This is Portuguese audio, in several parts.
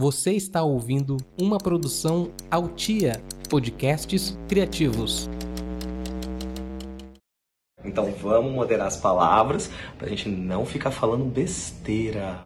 Você está ouvindo uma produção Altia Podcasts Criativos. Então vamos moderar as palavras pra gente não ficar falando besteira.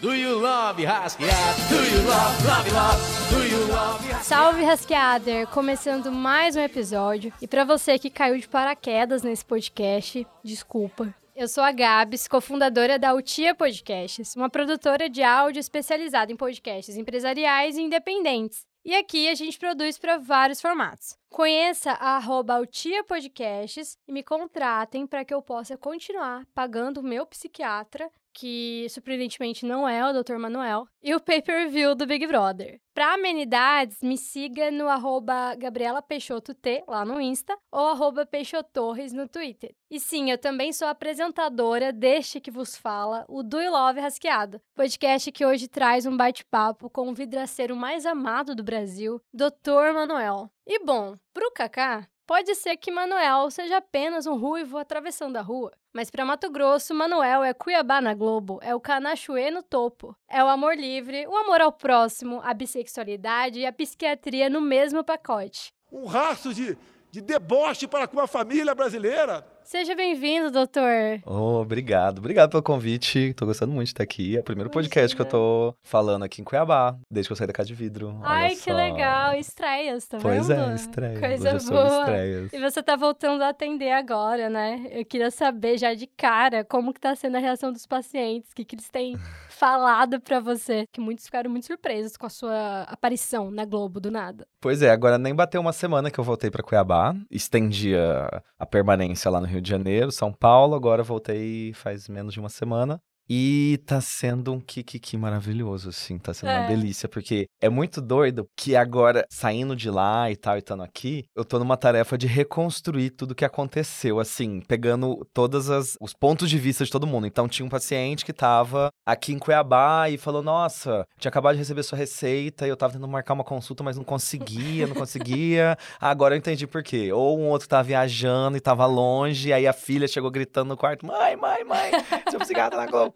Do you love Rasqueado? Do you love, love, love? Do you love Salve Rasqueader! Começando mais um episódio. E para você que caiu de paraquedas nesse podcast, desculpa. Eu sou a Gabs, cofundadora da Utia Podcasts, uma produtora de áudio especializada em podcasts empresariais e independentes. E aqui a gente produz para vários formatos. Conheça a Utia Podcasts e me contratem para que eu possa continuar pagando o meu psiquiatra que surpreendentemente não é o Dr. Manuel, e o pay-per-view do Big Brother. Para amenidades, me siga no arroba Gabriela Peixoto T, lá no Insta, ou arroba Peixotorres no Twitter. E sim, eu também sou apresentadora deste que vos fala, o Do You Love Rasqueado, podcast que hoje traz um bate-papo com o vidraceiro mais amado do Brasil, Dr. Manuel. E bom, pro Kaká, Pode ser que Manuel seja apenas um ruivo atravessando a rua, mas para Mato Grosso, Manuel é Cuiabá na Globo, é o Canachuê no topo, é o amor livre, o amor ao próximo, a bissexualidade e a psiquiatria no mesmo pacote. Um rastro de, de deboche para com a família brasileira. Seja bem-vindo, doutor. Oh, obrigado. Obrigado pelo convite. Tô gostando muito de estar aqui. É o primeiro podcast que eu tô falando aqui em Cuiabá, desde que eu saí da casa de vidro. Ai, que legal. Estreias, tá Pois vendo? é, estreias. Coisa Hoje é boa. estreias. E você tá voltando a atender agora, né? Eu queria saber já de cara como que tá sendo a reação dos pacientes, o que, que eles têm falado pra você. Que muitos ficaram muito surpresos com a sua aparição na Globo do nada. Pois é, agora nem bateu uma semana que eu voltei pra Cuiabá. Estendi a, a permanência lá no Rio de Janeiro, São Paulo. Agora voltei faz menos de uma semana. E tá sendo um kikiki maravilhoso, assim, tá sendo uma É. delícia, porque é muito doido que agora, saindo de lá e tal, e estando aqui, eu tô numa tarefa de reconstruir tudo que aconteceu, assim, pegando todos os pontos de vista de todo mundo. Então, tinha um paciente que tava aqui em Cuiabá e falou: Nossa, tinha acabado de receber sua receita e eu tava tentando marcar uma consulta, mas não conseguia, não conseguia. Agora eu entendi por quê. Ou um outro tava viajando e tava longe, e aí a filha chegou gritando no quarto: Mãe, mãe, mãe, seu psiquiatra na Globo.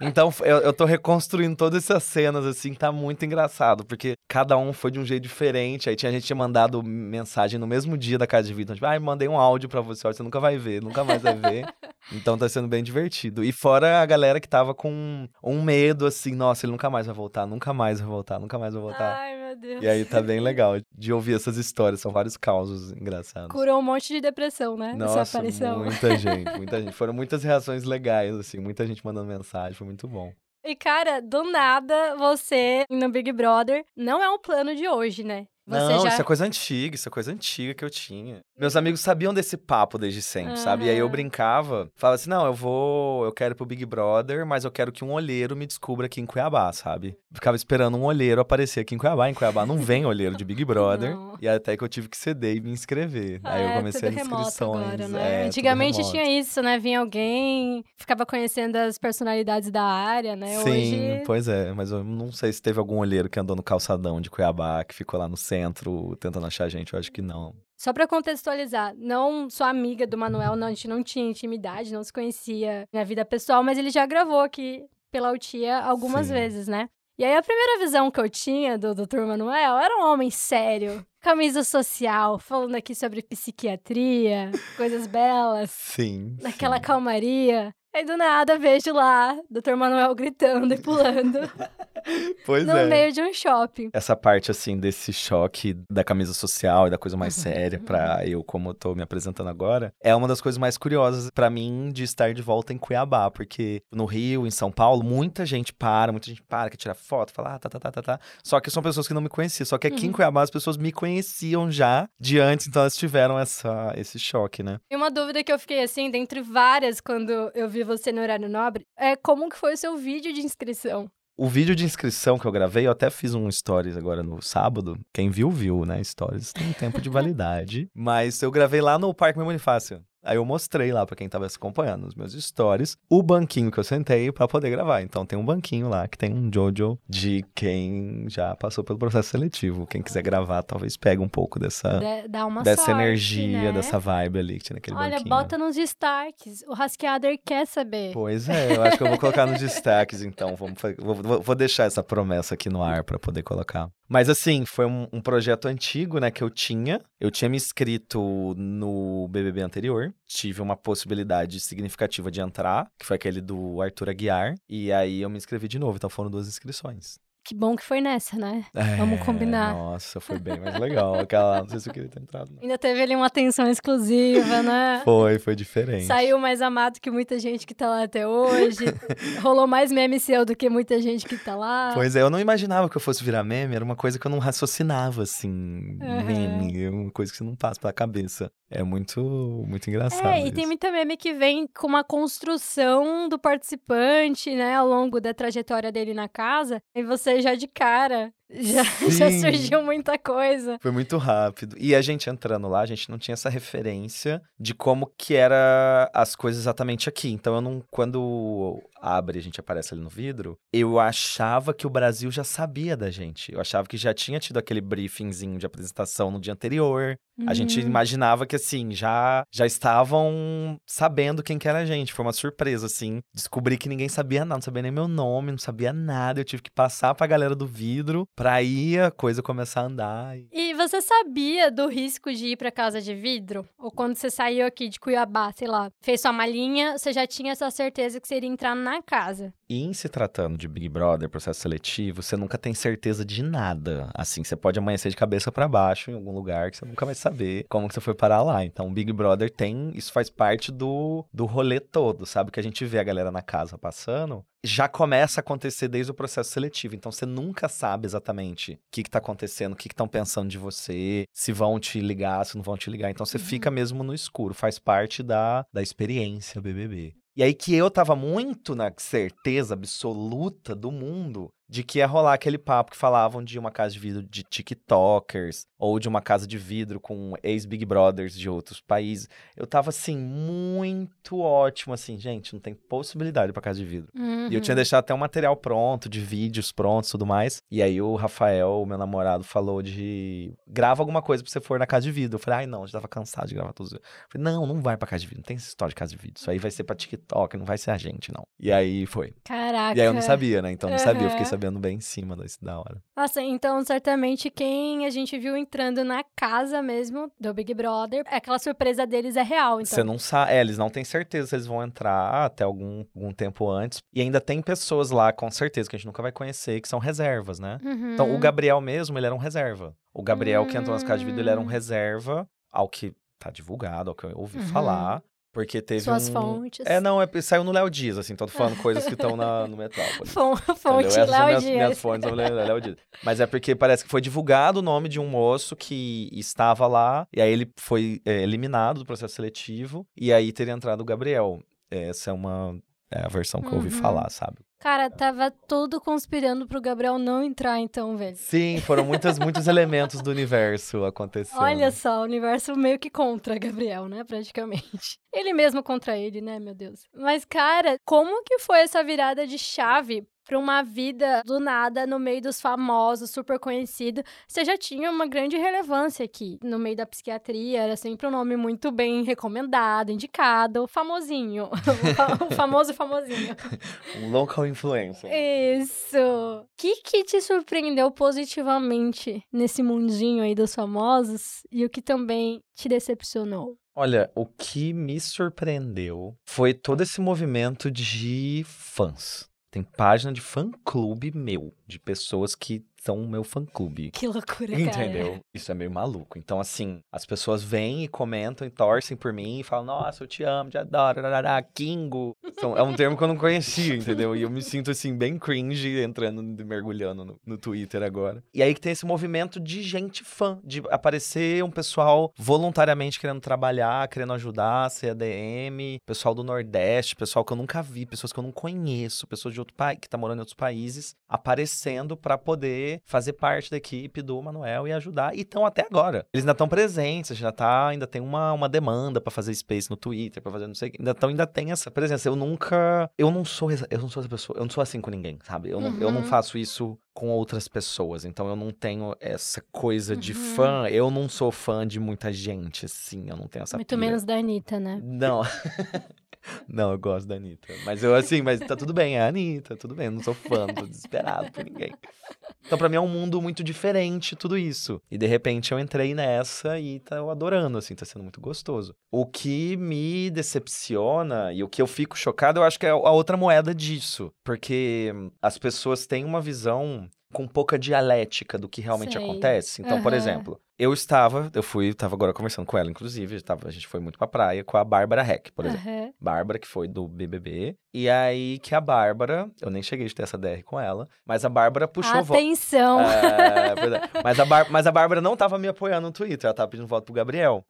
Então, eu, eu tô reconstruindo todas essas cenas, assim, tá muito engraçado, porque cada um foi de um jeito diferente. Aí tinha gente tinha mandado mensagem no mesmo dia da casa de vida, tipo, ai, mandei um áudio pra você, você nunca vai ver, nunca mais vai ver. então tá sendo bem divertido. E fora a galera que tava com um medo, assim, nossa, ele nunca mais vai voltar, nunca mais vai voltar, nunca mais vai voltar. Ai, meu Deus. E aí tá bem legal de ouvir essas histórias, são vários causos engraçados. Curou um monte de depressão, né? Essa Nossa, aparição. muita gente, muita gente. Foram muitas reações legais, assim, muita gente mandando mensagem, foi muito bom. E, cara, do nada, você no Big Brother não é um plano de hoje, né? Você não, já... isso é coisa antiga, isso é coisa antiga que eu tinha. Meus amigos sabiam desse papo desde sempre, sabe? E aí eu brincava, falava assim: não, eu vou, eu quero ir pro Big Brother, mas eu quero que um olheiro me descubra aqui em Cuiabá, sabe? Ficava esperando um olheiro aparecer aqui em Cuiabá. Em Cuiabá não vem olheiro de Big Brother. E até que eu tive que ceder e me inscrever. aí eu É, comecei tudo as remoto inscrições. Agora, é, né? tudo Antigamente tinha isso, né? Vinha alguém, ficava conhecendo as personalidades da área, né? Sim, Hoje. pois é, mas eu não sei se teve algum olheiro que andou no calçadão de Cuiabá, que ficou lá no centro tentando achar a gente, eu acho que não. Só pra contextualizar, não sou amiga do Manuel, não, a gente não tinha intimidade, não se conhecia na vida pessoal, mas ele já gravou aqui pela Utia algumas Sim. vezes, né? E aí a primeira visão que eu tinha do Dr. Manuel era um homem sério, camisa social, falando aqui sobre psiquiatria, coisas belas, Sim. naquela sim. calmaria. Aí do nada vejo lá Dr. Manuel gritando e pulando Pois no é. meio de um shopping. Essa parte, assim, desse choque da camisa social e da coisa mais Uhum. séria pra eu, como eu tô me apresentando agora, é uma das coisas mais curiosas pra mim de estar de volta em Cuiabá, porque no Rio, em São Paulo, muita gente para, muita gente para, quer tirar foto, fala, ah, tá, tá, tá, tá, tá. Só que são pessoas que não me conheciam. Só que aqui em Uhum. Cuiabá as pessoas me conheciam já de antes, então elas tiveram essa, esse choque, né? E uma dúvida que eu fiquei assim, dentre várias, quando eu vi você no horário nobre, é como que foi o seu vídeo de inscrição? O vídeo de inscrição que eu gravei, eu até fiz um stories agora no sábado. Quem viu, viu, né? Stories tem tempo de validade. Mas eu gravei lá no Parque Meu Bonifácio. Aí eu mostrei lá pra quem tava se acompanhando nos meus stories o banquinho que eu sentei pra poder gravar. Então tem um banquinho lá que tem um Jojo de quem já passou pelo processo seletivo. Quem quiser gravar, talvez pegue um pouco dessa, dessa sorte, energia, né? dessa vibe ali que tinha naquele Olha, banquinho. bota nos destaques. O Rasqueader quer saber. Pois é, eu acho que eu vou colocar nos destaques, então. Vamos, vou, vou- deixar essa promessa aqui no ar pra poder colocar. Mas assim, foi um, um projeto antigo, né, que eu tinha. Eu tinha me inscrito no BBB anterior. Tive uma possibilidade significativa de entrar, que foi aquele do Arthur Aguiar. E aí eu me inscrevi de novo, então foram duas inscrições. Que bom que foi nessa, né? Vamos É, combinar. Nossa, foi bem mais legal. Aquela, não sei se eu queria ter entrado. não. Ainda teve ali uma atenção exclusiva, né? Foi, foi diferente. Saiu mais amado que muita gente que tá lá até hoje. Rolou mais meme seu do que muita gente que tá lá. Pois é, eu não imaginava que eu fosse virar meme, era uma coisa que eu não raciocinava, assim, Aham. meme, é uma coisa que você não passa pela cabeça. É muito, muito engraçado É, e isso. tem muita meme que vem com uma construção do participante, né, ao longo da trajetória dele na casa, e você já de cara, já, já surgiu muita coisa. Foi muito rápido. E a gente entrando lá, a gente não tinha essa referência de como que era as coisas exatamente aqui. Então eu não, quando abre, a gente aparece ali no vidro, eu achava que o Brasil já sabia da gente. Eu achava que já tinha tido aquele briefingzinho de apresentação no dia anterior. A gente Uhum. imaginava que, assim, já, já estavam sabendo quem que era a gente. Foi uma surpresa, assim. Descobri que ninguém sabia nada, não sabia nem meu nome, não sabia nada. Eu tive que passar pra galera do vidro pra aí a coisa começar a andar. e- E você sabia do risco de ir pra casa de vidro? Ou quando você saiu aqui de Cuiabá, sei lá, fez sua malinha, você já tinha essa certeza que você iria entrar na casa? E em se tratando de Big Brother, processo seletivo, você nunca tem certeza de nada. Assim, você pode amanhecer de cabeça pra baixo em algum lugar que você nunca vai saber como que você foi parar lá. Então, o Big Brother tem, isso faz parte do, do rolê todo, sabe? Que a gente vê a galera na casa passando, já começa a acontecer desde o processo seletivo. Então, você nunca sabe exatamente o que que tá acontecendo, o que que estão pensando de você, se vão te ligar, se não vão te ligar. Então, você fica mesmo no escuro, faz parte da, da experiência BBB. E aí que eu tava muito na certeza absoluta do mundo de que ia rolar aquele papo que falavam de uma casa de vidro de TikTokers ou de uma casa de vidro com ex-Big Brothers de outros países. Eu tava assim, muito ótimo, assim, gente, não tem possibilidade pra casa de vidro. E eu tinha Uhum. deixado até um material pronto, de vídeos prontos e tudo mais. E aí o Rafael, meu namorado, falou de grava alguma coisa pra você for na casa de vidro. Eu falei, ai não, eu já tava cansado de gravar todos. os. Eu falei, não, não vai pra casa de vidro, não tem essa história de casa de vidro. Isso aí vai ser pra TikTok, não vai ser a gente, não. E aí foi. Caraca. E aí eu não sabia, né? Então não sabia, eu fiquei Aham. Sabendo bem em cima desse da hora. Nossa, então certamente quem a gente viu entrando na casa mesmo do Big Brother, aquela surpresa deles é real, então. Você não sabe, é, eles não têm certeza se eles vão entrar até algum, algum tempo antes. E ainda tem pessoas lá, com certeza, que a gente nunca vai conhecer, que são reservas, né? Uhum. Então, o Gabriel mesmo, ele era um reserva. O Gabriel que entrou nas casas de vidro, ele era um Hum. reserva, ao que tá divulgado, ao que eu ouvi Uhum. falar. Porque teve Suas um... fontes. É, não, é, saiu no Léo Dias, assim, tô falando coisas que estão no Entendeu? Fonte Léo Dias. minhas fontes são Léo Léo Dias. Mas é porque parece que foi divulgado o nome de um moço que estava lá, e aí ele foi é, eliminado do processo seletivo, e aí teria entrado o Gabriel. Essa é uma é a versão que eu ouvi Uhum. falar, sabe? Cara, tava tudo conspirando pro Gabriel não entrar, então, velho. Sim, foram muitas, muitos elementos do universo acontecendo. Olha só, o universo meio que contra Gabriel, né? Praticamente. Ele mesmo contra ele, né, meu Deus. Mas, cara, como que foi essa virada de chave pra uma vida do nada no meio dos famosos, super conhecido? Você já tinha uma grande relevância aqui no meio da psiquiatria, era sempre um nome muito bem recomendado, indicado, famosinho. O fa- o famoso famosinho. Local influencer. Isso! O que que te surpreendeu positivamente nesse mundinho aí dos famosos e o que também te decepcionou? Olha, o que me surpreendeu foi todo esse movimento de fãs. Tem página de fã-clube meu, de pessoas que são o meu fã-clube. Que loucura, cara. Entendeu? Isso é meio maluco. Então, assim, as pessoas vêm e comentam e torcem por mim e falam: Nossa, eu te amo, te adoro, rarará, Kingo. Então, é um termo que eu não conhecia, entendeu? E eu me sinto, assim, bem cringe entrando, mergulhando no, no Twitter agora. E aí que tem esse movimento de gente fã, de aparecer um pessoal voluntariamente querendo trabalhar, querendo ajudar, ser ADM, pessoal do Nordeste, pessoal que eu nunca vi, pessoas que eu não conheço, pessoas de outro país, que tá morando em outros países, aparecendo pra poder fazer parte da equipe do Manuel e ajudar. E estão até agora. Eles ainda estão presentes, já tá, ainda tem uma, uma demanda pra fazer space no Twitter, pra fazer não sei o que. Ainda, tem essa presença. Eu nunca. Eu não sou essa- eu não sou essa pessoa. Eu não sou assim com ninguém, sabe? Eu, não, eu não Uhum. faço isso com outras pessoas. Então eu não tenho essa coisa de Uhum. fã. Eu não sou fã de muita gente, assim. Eu não tenho essa Muito pira. menos da Anitta, né? Não. Não, eu gosto da Anitta. Mas eu, assim, mas tá tudo bem, é a Anitta, tudo bem, eu não sou fã, não tô desesperado por ninguém. Então, pra mim é um mundo muito diferente tudo isso. E de repente eu entrei nessa e tá eu adorando, assim, tá sendo muito gostoso. O que me decepciona e o que eu fico chocado, eu acho que é a outra moeda disso. Porque as pessoas têm uma visão com pouca dialética do que realmente Sei. acontece. Então, por Aham. exemplo, eu estava, eu fui, tava agora conversando com ela, inclusive, tava- a gente foi muito pra praia com a Bárbara Heck, por exemplo. Aham. Bárbara, que foi do BBB. E aí que a Bárbara, eu nem cheguei de ter essa DR com ela, mas a Bárbara puxou voto. Atenção! É, verdade. Mas a, Bár- mas a Bárbara não tava me apoiando no Twitter, ela tava pedindo voto pro Gabriel.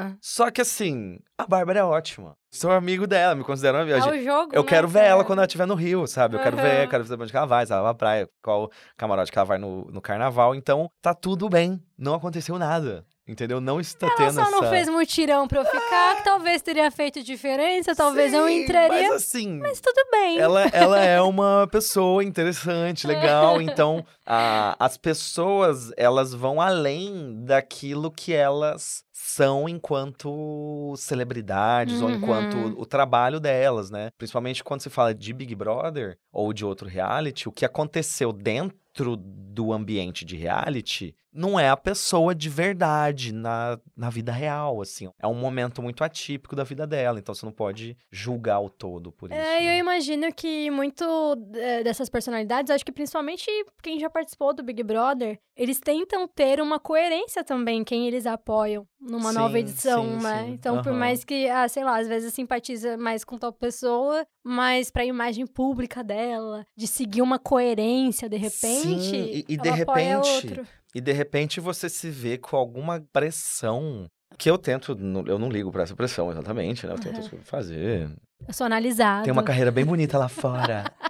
Ah, Só que assim, a Bárbara é ótima. Sou amigo dela, me considero amigo. é o jogo, Eu né, quero ver ela quando ela estiver no Rio, sabe? Eu quero Aham. ver, quero saber onde ela vai, se ela vai pra praia, qual camarote que ela vai no, no carnaval. Então, tá tudo bem. Não aconteceu nada. Entendeu? Não está Ela tendo só essa... não fez mutirão pra eu ficar, que talvez teria feito diferença, talvez eu Sim, entraria, Mas assim, mas tudo bem. ela, ela é uma pessoa interessante, legal. Então, a- as pessoas, elas vão além daquilo que elas são enquanto celebridades ou Uhum. enquanto o, o trabalho delas, né? Principalmente quando se fala de Big Brother ou de outro reality, o que aconteceu dentro do ambiente de reality não é a pessoa de verdade na, na vida real, assim. É um momento muito atípico da vida dela, então você não pode julgar o todo por isso. É, e eu né? imagino que muito é, dessas personalidades, acho que principalmente quem já participou do Big Brother, eles tentam ter uma coerência também, quem eles apoiam numa nova Sim, edição, sim, né? sim. Então, por Aham. mais que, ah, sei lá, às vezes simpatiza mais com tal pessoa, mas pra imagem pública dela, de seguir uma coerência de repente, e- e de repente. E de repente você se vê com alguma pressão. Que eu tento, eu não ligo pra essa pressão exatamente, né? Eu tento fazer. Eu sou analisada. Tem uma carreira bem bonita lá fora.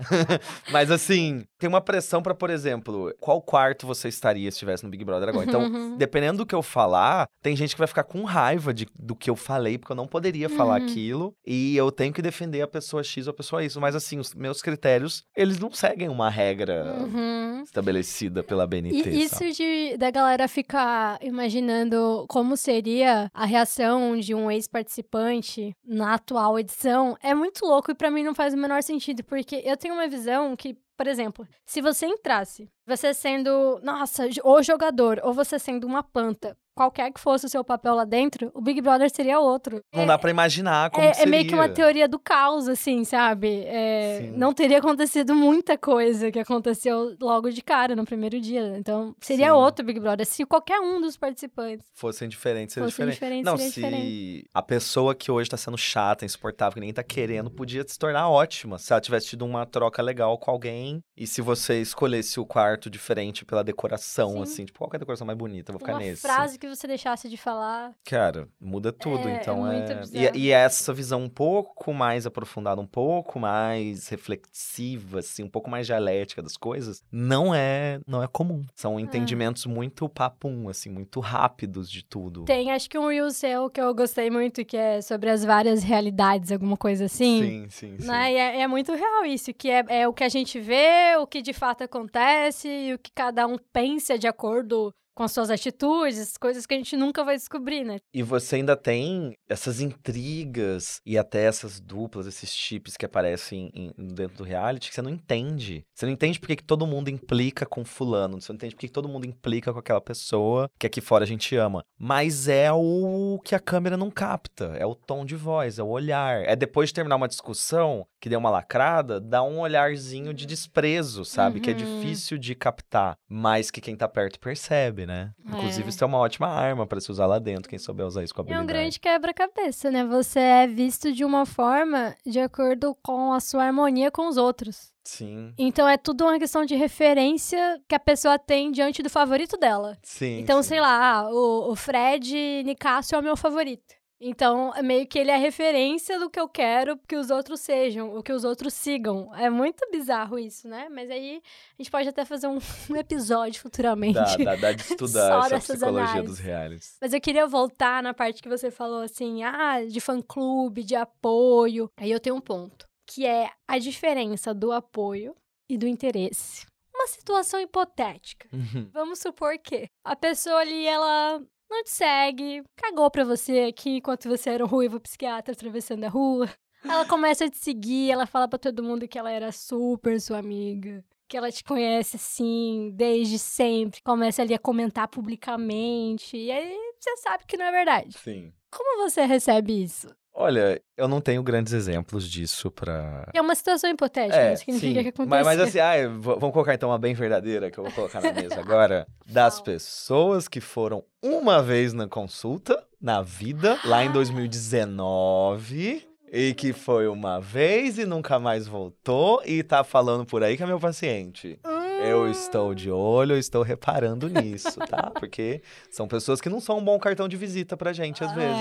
Mas assim, tem uma pressão pra, por exemplo, qual quarto você estaria se estivesse no Big Brother agora. Então, Uhum. dependendo do que eu falar, tem gente que vai ficar com raiva de- do que eu falei, porque eu não poderia falar Uhum. aquilo. E eu tenho que defender a pessoa X ou a pessoa Y. Mas assim, os meus critérios, eles não seguem uma regra Uhum. estabelecida pela BNT. E sabe? isso de, da galera ficar imaginando como seria a reação de um ex-participante na atual edição é muito louco e pra mim não faz o menor sentido, porque eu tenho uma visão que, por exemplo, se você entrasse, você sendo, nossa, o jogador, ou você sendo uma planta, qualquer que fosse o seu papel lá dentro, o Big Brother seria outro. Não É- dá pra imaginar como é, que é meio que uma seria. teoria do caos, assim, sabe? É, não teria acontecido muita coisa que aconteceu logo de cara, no primeiro dia. Então, seria Sim. outro Big Brother. Se qualquer um dos participantes Fossem diferentes, seria fosse diferente. diferente, Não, seria se diferente. a pessoa que hoje tá sendo chata, insuportável, que ninguém tá querendo, podia se tornar ótima. Se ela tivesse tido uma troca legal com alguém. E se você escolhesse o quarto diferente pela decoração, Sim. assim, tipo, qual que é a decoração mais bonita? Eu Vou ficar Uma nesse. frase que você deixasse de falar. Cara, muda tudo. É, é então é. bizarro. E, e essa visão um pouco mais aprofundada, um pouco mais reflexiva, assim, um pouco mais dialética das coisas, não é, não é comum. São entendimentos muito papum, assim, muito rápidos de tudo. Tem, acho que um Reel seu que eu gostei muito, que é sobre as várias realidades, alguma coisa assim. sim, sim. sim. Né? E é, é muito real isso, que é, é o que a gente vê, o que de fato acontece, e o que cada um pensa de acordo com as suas atitudes, coisas que a gente nunca vai descobrir, né? E você ainda tem essas intrigas e até essas duplas, esses chips que aparecem em- dentro do reality que você não entende. Você não entende porque que todo mundo implica com fulano, você não entende porque que todo mundo implica com aquela pessoa que aqui fora a gente ama. Mas é o que a câmera não capta, é o tom de voz, é o olhar. É depois de terminar uma discussão que deu uma lacrada, dá um olharzinho de desprezo, sabe? Que é Uhum. difícil de captar, mas que quem tá perto percebe, né? Inclusive, É. isso é uma ótima arma pra se usar lá dentro, quem souber usar isso com É habilidade. um grande quebra-cabeça, né? Você é visto de uma forma de acordo com a sua harmonia com os outros. Sim, Então é tudo uma questão de referência que a pessoa tem diante do favorito dela. sim. Então, sim. sei lá, ah, o, o Fred Nicásio é o meu favorito. Então, é meio que ele é a referência do que eu quero que os outros sejam, o que os outros sigam. É muito bizarro isso, né? Mas aí a gente pode até fazer um, um episódio futuramente. Dá, dá, dá de estudar essa psicologia análises. dos realities. Mas eu queria voltar na parte que você falou assim, ah, de fã-clube, de apoio. Aí eu tenho um ponto, que é a diferença do apoio e do interesse. Uma situação hipotética. Uhum. Vamos supor que a pessoa ali, ela não te segue, cagou pra você aqui enquanto você era um ruivo psiquiatra atravessando a rua. Ela começa a te seguir, ela fala pra todo mundo que ela era super sua amiga. Que ela te conhece assim, desde sempre. Começa ali a comentar publicamente. E aí você sabe que não é verdade. Sim. Como você recebe isso? Olha, eu não tenho grandes exemplos disso pra. É uma situação hipotética, não significa que aconteceu. Mas, mas assim, ah, vamos colocar então uma bem verdadeira que eu vou colocar na mesa agora. Das pessoas que foram uma vez na consulta, na vida, lá em 2019. E que foi uma vez e nunca mais voltou e tá falando por aí que é meu paciente. Eu estou de olho, eu estou reparando nisso, tá? Porque são pessoas que não são um bom cartão de visita pra gente, às vezes.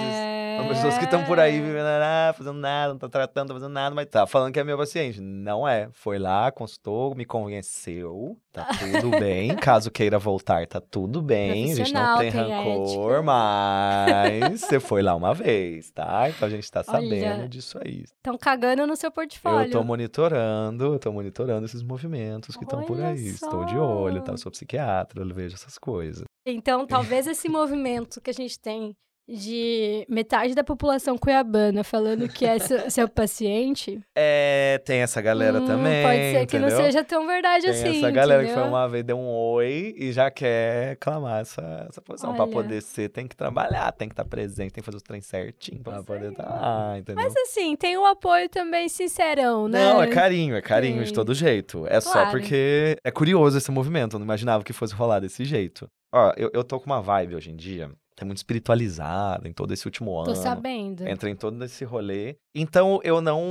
São pessoas que estão por aí vivendo, ah, fazendo nada, não tá tratando, tá fazendo nada, mas tá falando que é meu paciente. Não é. Foi lá, consultou, me convenceu, tá tudo bem. Caso queira voltar, tá tudo bem. A gente não tem tem rancor, ética. mas você foi lá uma vez, tá? Então a gente tá sabendo Olha, disso aí. Estão cagando no seu portfólio. Eu tô monitorando, eu tô monitorando esses movimentos que estão por aí. Estou de olho, tá? só. Eu sou psiquiatra, eu vejo essas coisas. Então, talvez esse movimento que a gente tem de metade da população cuiabana falando que é seu, seu paciente. É, tem essa galera hum, também. Pode ser que não seja tão verdade Tem assim. essa galera que entendeu? foi uma vez, deu um oi e já quer clamar essa, essa posição. Pra Olha. poder ser, tem que trabalhar, tem que estar presente, tem que fazer os trem certinho pra Isso poder aí. estar lá, entendeu? Mas assim, tem o apoio também sincerão, né? Não, é carinho, é carinho de Tem. todo jeito. É só Claro. porque é curioso esse movimento, eu não imaginava que fosse rolar desse jeito. Ó, eu, eu tô com uma vibe hoje em dia, é muito espiritualizada em todo esse último ano. Tô sabendo. Entra em todo esse rolê. Então eu não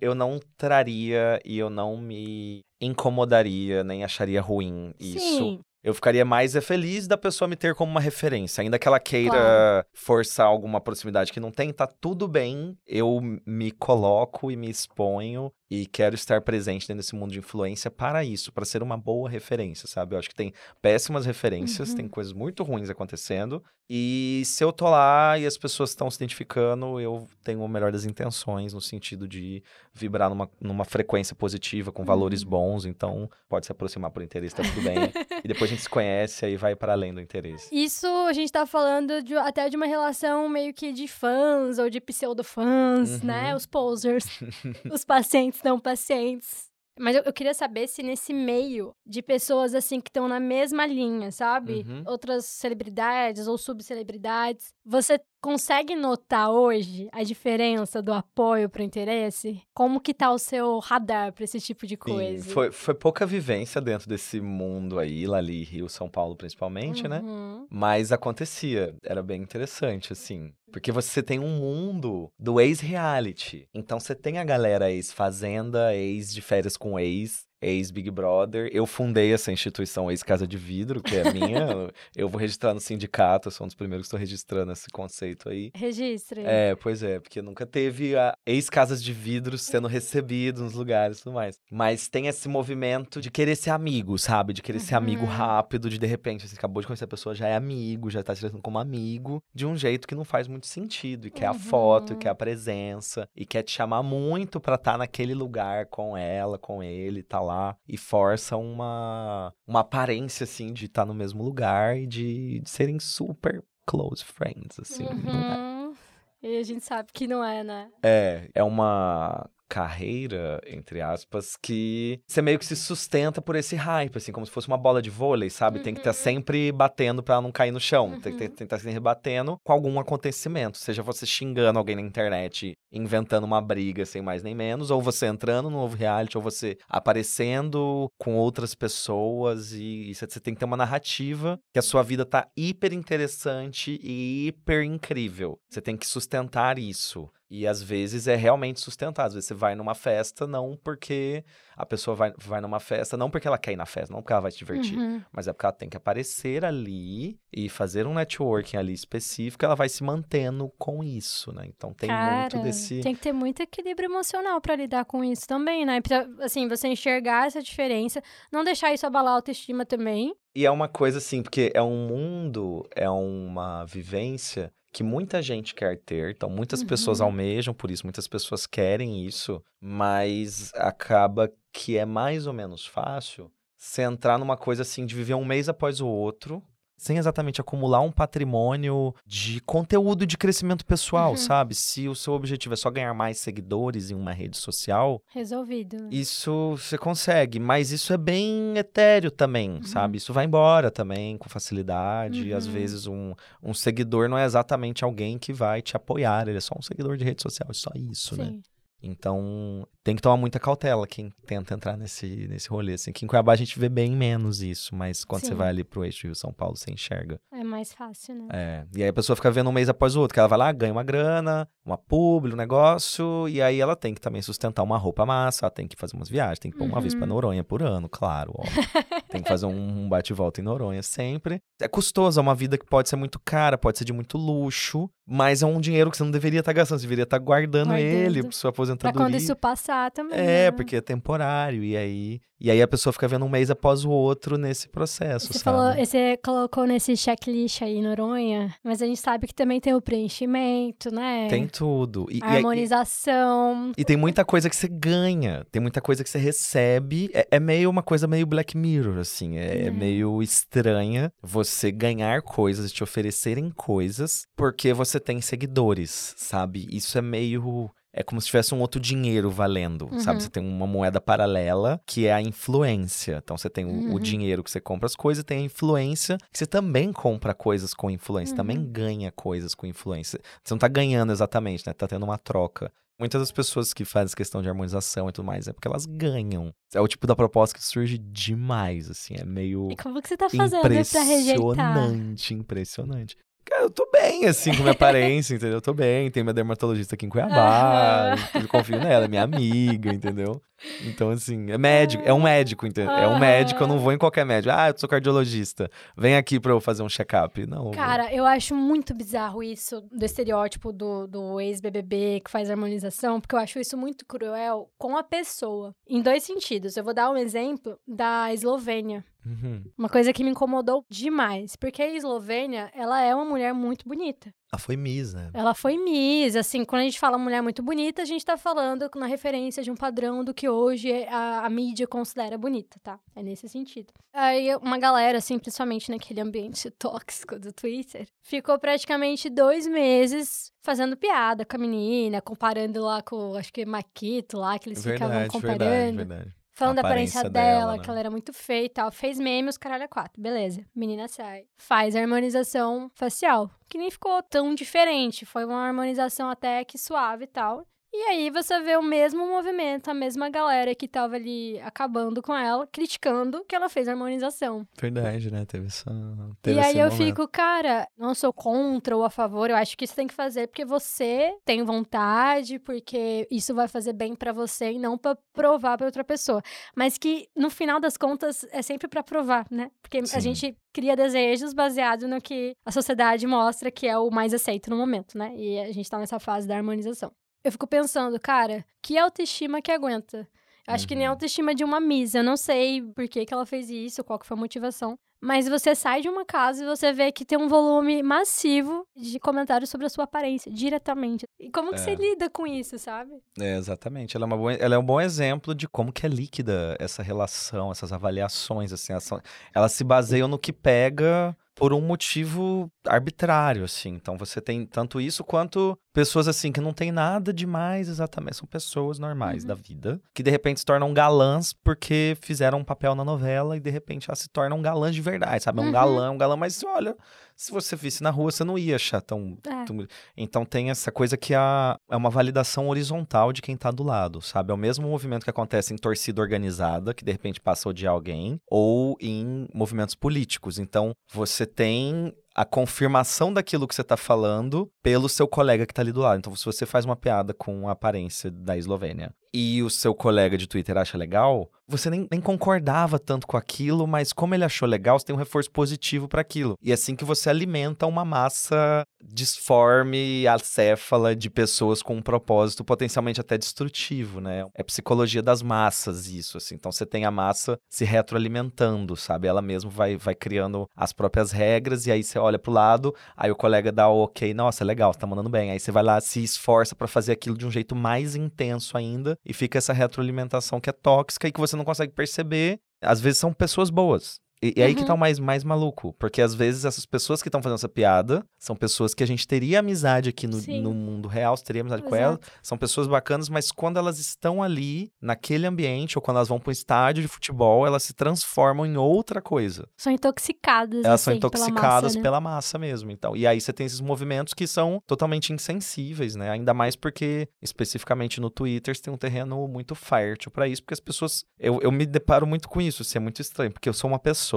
eu não traria e eu não me incomodaria, nem acharia ruim isso. Sim, Eu ficaria mais é feliz da pessoa me ter como uma referência. Ainda que ela queira Claro. forçar alguma proximidade que não tem, tá tudo bem. Eu me coloco e me exponho e quero estar presente dentro desse mundo de influência para isso, para ser uma boa referência, sabe? Eu acho que tem péssimas referências, Uhum. tem coisas muito ruins acontecendo. E se eu tô lá e as pessoas estão se identificando, eu tenho o melhor das intenções, no sentido de vibrar numa, numa frequência positiva, com valores Uhum. bons. Então, pode se aproximar por interesse, tá tudo bem. e depois a gente se conhece, aí vai para além do interesse. Isso a gente tá falando de- até de uma relação meio que de fãs ou de pseudo-fãs, Uhum. né? Os posers, os pacientes não pacientes. Mas eu, eu queria saber se nesse meio de pessoas assim que estão na mesma linha, sabe? Uhum. Outras celebridades ou subcelebridades, você consegue notar hoje a diferença do apoio pro interesse? Como que tá o seu radar pra esse tipo de Sim, coisa? foi, foi pouca vivência dentro desse mundo aí, lá ali, Rio, São Paulo principalmente, né? Uhum. Mas acontecia, era bem interessante, assim. Porque você tem um mundo do ex-reality. Então você tem a galera ex-fazenda, ex de férias com ex, ex-Big Brother. Eu fundei essa instituição ex-Casa de Vidro, que é minha. eu vou registrar no sindicato, eu sou um dos primeiros que estou registrando esse conceito aí. Registre. É, pois é, porque nunca teve ex-casas de vidro sendo recebidos nos lugares e tudo mais. Mas tem esse movimento de querer ser amigo, sabe? De querer ser amigo Uhum. rápido, de de repente, você acabou de conhecer a pessoa, já é amigo, já tá se tratando como amigo, de um jeito que não faz muito sentido. E quer a foto, e Uhum. quer a presença, e quer te chamar muito pra estar naquele lugar com ela, com ele, tá lá. E força uma, uma aparência, assim, de estar no mesmo lugar e de, de serem super close friends, assim. Uhum. E a gente sabe que não é, né? É, é uma carreira, entre aspas, que você meio que se sustenta por esse hype, assim, como se fosse uma bola de vôlei, sabe? Tem que estar Uhum. sempre batendo pra ela não cair no chão. Tem que Uhum. ter- tentar sempre batendo com algum acontecimento. Seja você xingando alguém na internet, inventando uma briga sem mais nem menos, ou você entrando no novo reality, ou você aparecendo com outras pessoas e, e você você tem que ter uma narrativa que a sua vida tá hiper interessante e hiper incrível. Você tem que sustentar isso. E às vezes é realmente sustentado. Às vezes você vai numa festa, não porque a pessoa vai, vai numa festa, não porque ela quer ir na festa, não porque ela vai se divertir, Uhum. mas é porque ela tem que aparecer ali e fazer um networking ali específico, ela vai se mantendo com isso, né? Então tem muito Cara, desse. Tem que ter muito equilíbrio emocional pra lidar com isso também, né? Pra, assim, você enxergar essa diferença, não deixar isso abalar a autoestima também. E é uma coisa assim, porque é um mundo, é uma vivência que muita gente quer ter, então muitas pessoas Uhum. almejam por isso, muitas pessoas querem isso, mas acaba que é mais ou menos fácil você entrar numa coisa assim de viver um mês após o outro, sem exatamente acumular um patrimônio de conteúdo de crescimento pessoal, Uhum. sabe? Se o seu objetivo é só ganhar mais seguidores em uma rede social, Resolvido. isso você consegue, mas isso é bem etéreo também, sabe? Isso vai embora também com facilidade. E às Uhum. vezes um, um seguidor não é exatamente alguém que vai te apoiar, ele é só um seguidor de rede social, é só isso, né? Então tem que tomar muita cautela quem tenta entrar nesse, nesse rolê. Assim, que em Cuiabá a gente vê bem menos isso, mas quando você Sim. vai ali pro eixo Rio São Paulo, você enxerga. É mais fácil, né? É, e aí a pessoa fica vendo um mês após o outro, que ela vai lá, ganha uma grana, uma publi, um negócio, e aí ela tem que também sustentar uma roupa massa, ela tem que fazer umas viagens, tem que pôr uma vez pra Uhum. Noronha por ano, claro, óbvio. tem que fazer um bate e volta em Noronha sempre. É custoso, é uma vida que pode ser muito cara, pode ser de muito luxo, mas é um dinheiro que você não deveria estar gastando, você deveria estar guardando, Guardando. ele pra sua Pra aposentadoria. quando isso passar também. É, né? porque é temporário, e aí, e aí a pessoa fica vendo um mês após o outro nesse processo, Você falou, você colocou nesse checklist aí, Noronha, mas a gente sabe que também tem o preenchimento, né? Tem tudo. E, e a harmonização. E tem muita coisa que você ganha, tem muita coisa que você recebe. É, é meio uma coisa meio Black Mirror, assim. É, É. meio estranha você ganhar coisas, te oferecerem coisas, porque você tem seguidores, sabe? Isso é meio. É como se tivesse um outro dinheiro valendo, Uhum. sabe? Você tem uma moeda paralela que é a influência. Então você tem o, o Uhum. dinheiro que você compra as coisas, tem a influência que você também compra coisas com influência, também Uhum. ganha coisas com influência. Você não tá ganhando exatamente, né? Tá tendo uma troca. Muitas das pessoas que fazem questão de harmonização e tudo mais é porque elas ganham. É o tipo da proposta que surge demais, assim. É meio E como que você tá fazendo pra rejeitar? impressionante, impressionante. Cara, eu tô bem, assim, com minha aparência, entendeu? Eu tô bem, tem minha dermatologista aqui em Cuiabá, eu confio nela, é minha amiga, entendeu? Então, assim, é médico, é um médico, entendeu? É um médico, eu não vou em qualquer médico. Ah, eu sou cardiologista, vem aqui pra eu fazer um check-up. Não. Cara, eu acho muito bizarro isso do estereótipo do, do ex-BBB que faz harmonização, porque eu acho isso muito cruel com a pessoa. Em dois sentidos. Eu vou dar um exemplo da Eslovênia. Uhum. Uma coisa que me incomodou demais. Porque a Eslovênia, ela é uma mulher muito bonita. Ah, foi Miss, né? Ela foi Miss, assim, quando a gente fala mulher muito bonita, a gente tá falando na referência de um padrão do que hoje a, a mídia considera bonita, tá? É nesse sentido. Aí uma galera, assim, principalmente naquele ambiente tóxico do Twitter, ficou praticamente dois meses fazendo piada com a menina, comparando lá com, acho que Maquito lá, que eles ficavam Verdade, comparando. verdade, verdade. Falando da aparência, aparência dela, dela, né? que ela era muito feia e tal. Fez memes, caralho, a quatro. Beleza. Menina sai. Faz a harmonização facial. Que nem ficou tão diferente. Foi uma harmonização até que suave e tal. E aí você vê o mesmo movimento, a mesma galera que tava ali acabando com ela, criticando que ela fez a harmonização. Verdade, né? Teve essa. e Teve aí esse eu momento. fico, cara, não sou contra ou a favor, eu acho que isso tem que fazer porque você tem vontade, porque isso vai fazer bem pra você e não pra provar pra outra pessoa. Mas que no final das contas é sempre pra provar, né? Porque a Sim. gente cria desejos baseado no que a sociedade mostra que é o mais aceito no momento, né? E a gente tá nessa fase da harmonização. Eu fico pensando, cara, que autoestima que aguenta? Acho que nem a Uhum. autoestima de uma Miss. Eu não sei por que, que ela fez isso, qual que foi a motivação. Mas você sai de uma casa e você vê que tem um volume massivo de comentários sobre a sua aparência, diretamente. E como que você É. lida com isso, sabe? É, exatamente. Ela é, boa, ela é um bom exemplo de como que é líquida essa relação, essas avaliações, assim. Elas, são- elas se baseiam no que pega por um motivo arbitrário, assim. Então você tem tanto isso quanto pessoas, assim, que não tem nada demais exatamente. São pessoas normais Uhum. da vida, que de repente se tornam galãs porque fizeram um papel na novela e de repente elas se tornam galãs de verdade, sabe? É um Uhum. galã, um galã, mas olha, se você visse na rua, você não ia achar tão, É. tão então tem essa coisa que a- é uma validação horizontal de quem tá do lado, sabe? É o mesmo movimento que acontece em torcida organizada, que de repente passa a odiar alguém, ou em movimentos políticos. Então você tem a confirmação daquilo que você tá falando pelo seu colega que tá ali do lado. Então, se você faz uma piada com a aparência da Eslovênia e o seu colega de Twitter acha legal, você nem, nem concordava tanto com aquilo, mas como ele achou legal, você tem um reforço positivo para aquilo. E é assim que você alimenta uma massa disforme, acéfala de pessoas com um propósito potencialmente até destrutivo, né? É psicologia das massas isso, assim. Então você tem a massa se retroalimentando, sabe? Ela mesmo vai, vai criando as próprias regras e aí você olha pro lado, aí o colega dá o ok, nossa, legal, tá mandando bem. Aí você vai lá, se esforça para fazer aquilo de um jeito mais intenso ainda e fica essa retroalimentação que é tóxica e que você não consegue perceber. Às vezes são pessoas boas, e, e aí que tá o mais, mais maluco. Porque às vezes essas pessoas que estão fazendo essa piada são pessoas que a gente teria amizade aqui no, no mundo real, você teria amizade com Exato. elas. São pessoas bacanas, mas quando elas estão ali, naquele ambiente, ou quando elas vão para um estádio de futebol, elas se transformam em outra coisa. São intoxicadas. Elas são assim, pela intoxicadas massa, né? pela massa mesmo. Então, e aí você tem esses movimentos que são totalmente insensíveis, né? Ainda mais porque, especificamente no Twitter, você tem um terreno muito fértil para isso, porque as pessoas. Eu, eu me deparo muito com isso, assim, é muito estranho, porque eu sou uma pessoa.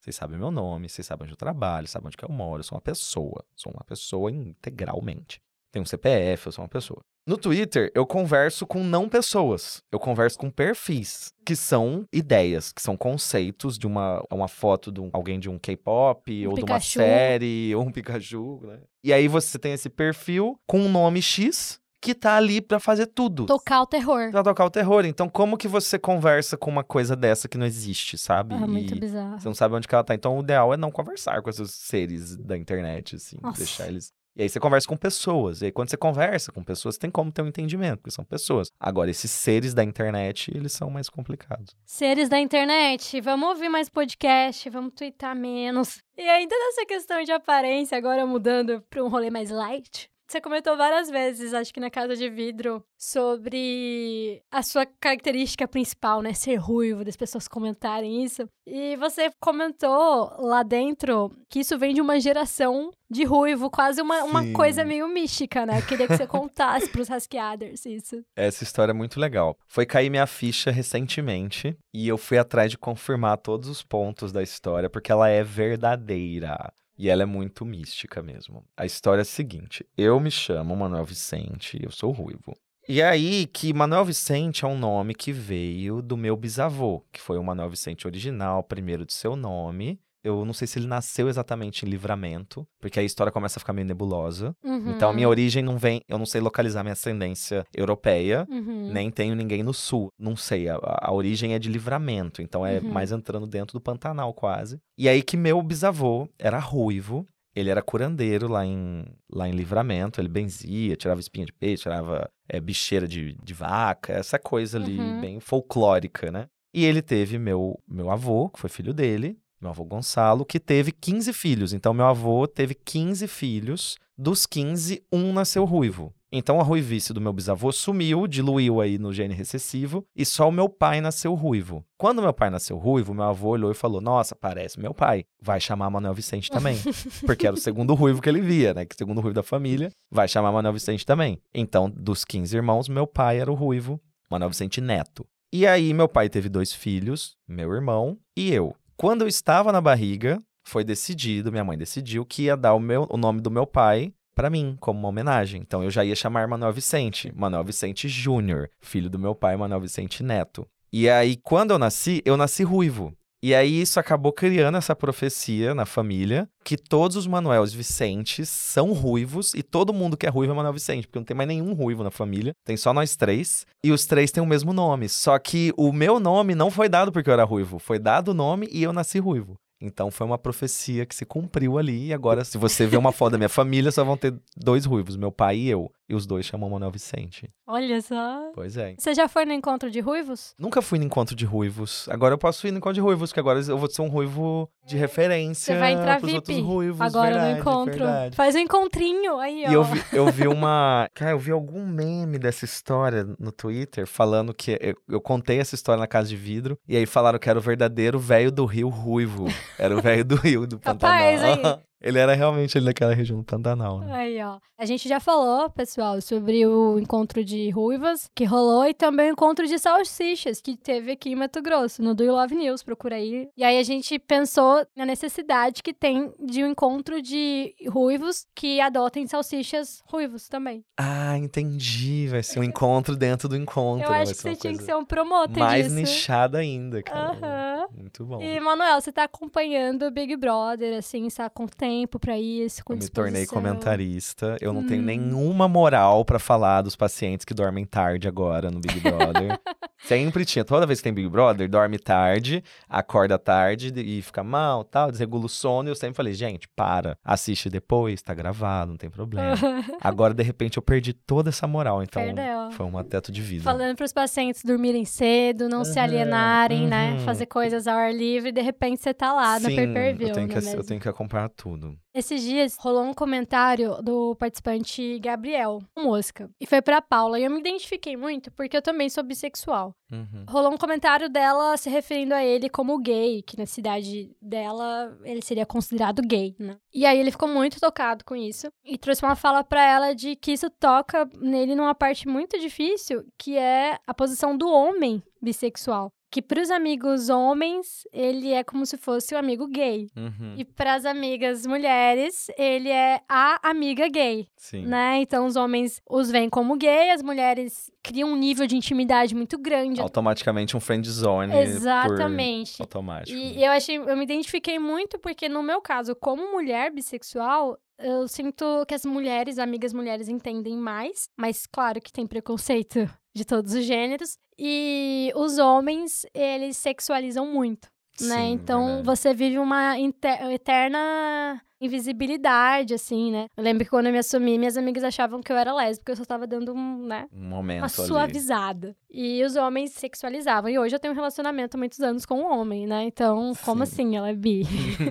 Vocês sabem meu nome, vocês sabem onde eu trabalho, sabem onde que eu moro, eu sou uma pessoa. Sou uma pessoa integralmente. Tenho um CPF, eu sou uma pessoa. No Twitter, eu converso com não pessoas. Eu converso com perfis, que são ideias, que são conceitos de uma, uma foto de um- alguém de um K-pop, Um ou de uma Pikachu. série, ou um Pikachu, né? E aí você tem esse perfil com um nome X que tá ali pra fazer tudo. Tocar o terror. Pra tocar o terror. Então, como que você conversa com uma coisa dessa que não existe, sabe? Ah, muito bizarro. você não sabe onde que ela tá. Então, o ideal é não conversar com esses seres da internet, assim. Nossa. Deixar eles. E aí você conversa com pessoas. E aí, quando você conversa com pessoas, tem como ter um entendimento, porque são pessoas. Agora, esses seres da internet, eles são mais complicados. Seres da internet, vamos ouvir mais podcast, vamos twittar menos. E ainda nessa questão de aparência, agora mudando para um rolê mais light. Você comentou várias vezes, acho que na Casa de Vidro, sobre a sua característica principal, né? Ser ruivo, das pessoas comentarem isso. E você comentou lá dentro que isso vem de uma geração de ruivo, quase uma, uma coisa meio mística, né? Eu queria que você contasse pros Rasqueaders isso. Essa história é muito legal. Foi cair minha ficha recentemente e eu fui atrás de confirmar todos os pontos da história, porque ela é verdadeira. E ela é muito mística mesmo. A história é a seguinte: eu me chamo Manuel Vicente, eu sou ruivo. E aí que Manuel Vicente é um nome que veio do meu bisavô, que foi o Manuel Vicente original, primeiro de seu nome. Eu não sei se ele nasceu exatamente em Livramento, porque aí a história começa a ficar meio nebulosa. Uhum. Então a minha origem não vem, eu não sei localizar minha ascendência europeia, Uhum. nem tenho ninguém no sul. Não sei, a, a origem é de livramento, então é Uhum. mais entrando dentro do Pantanal quase. E aí que meu bisavô era ruivo, ele era curandeiro lá em, lá em livramento, ele benzia, tirava espinha de peixe, tirava é, bicheira de, de vaca, essa coisa ali Uhum. bem folclórica, né? E ele teve meu, meu avô, que foi filho dele, meu avô Gonçalo, que teve 15 filhos. Então, meu avô teve 15 filhos. Dos 15, um nasceu ruivo. Então, a ruivice do meu bisavô sumiu, diluiu aí no gene recessivo, e só o meu pai nasceu ruivo. Quando meu pai nasceu ruivo, meu avô olhou e falou: Nossa, parece meu pai. Vai chamar Manuel Vicente também. Porque era o segundo ruivo que ele via, né? Que o segundo ruivo da família. Vai chamar Manuel Vicente também. Então, dos 15 irmãos, meu pai era o ruivo, Manuel Vicente Neto. E aí, meu pai teve dois filhos, meu irmão e eu. Quando eu estava na barriga, foi decidido, minha mãe decidiu que ia dar o, meu, o nome do meu pai pra mim, como uma homenagem. Então eu já ia chamar Manuel Vicente, Manuel Vicente Júnior, filho do meu pai, Manuel Vicente Neto. E aí, quando eu nasci, eu nasci ruivo. E aí isso acabou criando essa profecia na família que todos os Manuels Vicentes são ruivos e todo mundo que é ruivo é Manuel Vicente, porque não tem mais nenhum ruivo na família, tem só nós três, e os três têm o mesmo nome. Só que o meu nome não foi dado porque eu era ruivo, foi dado o nome e eu nasci ruivo. Então foi uma profecia que se cumpriu ali. E agora, se você ver uma foto da minha família, só vão ter dois ruivos, meu pai e eu. E os dois chamam Manuel Vicente. Olha só. Pois é. Você já foi no encontro de ruivos? Nunca fui no encontro de ruivos. Agora eu posso ir no encontro de ruivos, que agora eu vou ser um ruivo de referência Você vai entrar pros outros VIP ruivos. agora verdade, no encontro. verdade. Faz um encontrinho aí, ó. E eu vi, eu vi uma. Cara, eu vi algum meme dessa história no Twitter falando que. Eu, eu contei essa história na casa de vidro. E aí falaram que era o verdadeiro velho do Rio Ruivo. Era o velho do Rio, do Pantanal. Capaz, hein? Ele era realmente ali naquela região do Pantanal. Né? Aí, ó. A gente já falou, pessoal, sobre o encontro de ruivas que rolou e também o encontro de salsichas que teve aqui em Mato Grosso, no Do You Love News, procura aí. E aí a gente pensou na necessidade que tem de um encontro de ruivos que adotem salsichas ruivos também. Ah, entendi. Vai ser um encontro dentro do encontro. Eu acho que você tinha que ser um promotor mais disso. nichada ainda, cara. Aham. Muito bom. E, Manuel, você tá acompanhando o Big Brother, assim, está com tempo pra isso, com Eu me tornei comentarista. Eu não tenho Hum. nenhuma moral pra falar dos pacientes que dormem tarde agora no Big Brother. Sempre tinha. Toda vez que tem Big Brother, dorme tarde, acorda tarde e fica mal, tal, desregula o sono. E eu sempre falei, gente, para. Assiste depois, tá gravado, não tem problema. Agora, de repente, eu perdi toda essa moral. Então, Perdeu. foi um teto de vida. Falando pros pacientes dormirem cedo, não se Aham, alienarem, né? uhum. Fazer coisas ao ar livre de repente você tá lá no Sim, pay-per-view, eu tenho, que, é eu tenho que acompanhar tudo. Esses dias rolou um comentário do participante Gabriel Mosca. E foi pra Paula. E eu me identifiquei muito porque eu também sou bissexual. Uhum. Rolou um comentário dela se referindo a ele como gay, que na cidade dela ele seria considerado gay, né? E aí ele ficou muito tocado com isso e trouxe uma fala pra ela de que isso toca nele numa parte muito difícil, que é a posição do homem bissexual. Que pros amigos homens, ele é como se fosse o amigo gay. Uhum. E pras amigas mulheres, ele é a amiga gay Sim. né? Então os homens os veem como gay, as mulheres criam um nível de intimidade muito grande. Automaticamente um friend zone. Exatamente. Por automático. E eu achei, eu me identifiquei muito porque no meu caso, como mulher bissexual, eu sinto que as mulheres, amigas mulheres entendem mais, mas claro que tem preconceito de todos os gêneros. E os homens, eles sexualizam muito, né? Sim, Então verdade. você vive uma eterna invisibilidade, assim, né? Eu lembro que quando eu me assumi, minhas amigas achavam que eu era lésbica, eu só tava dando um, né? Um momento Uma ali. suavizada. E os homens sexualizavam. E hoje eu tenho um relacionamento há muitos anos com um homem, né? Então, como Sim. assim ela é bi?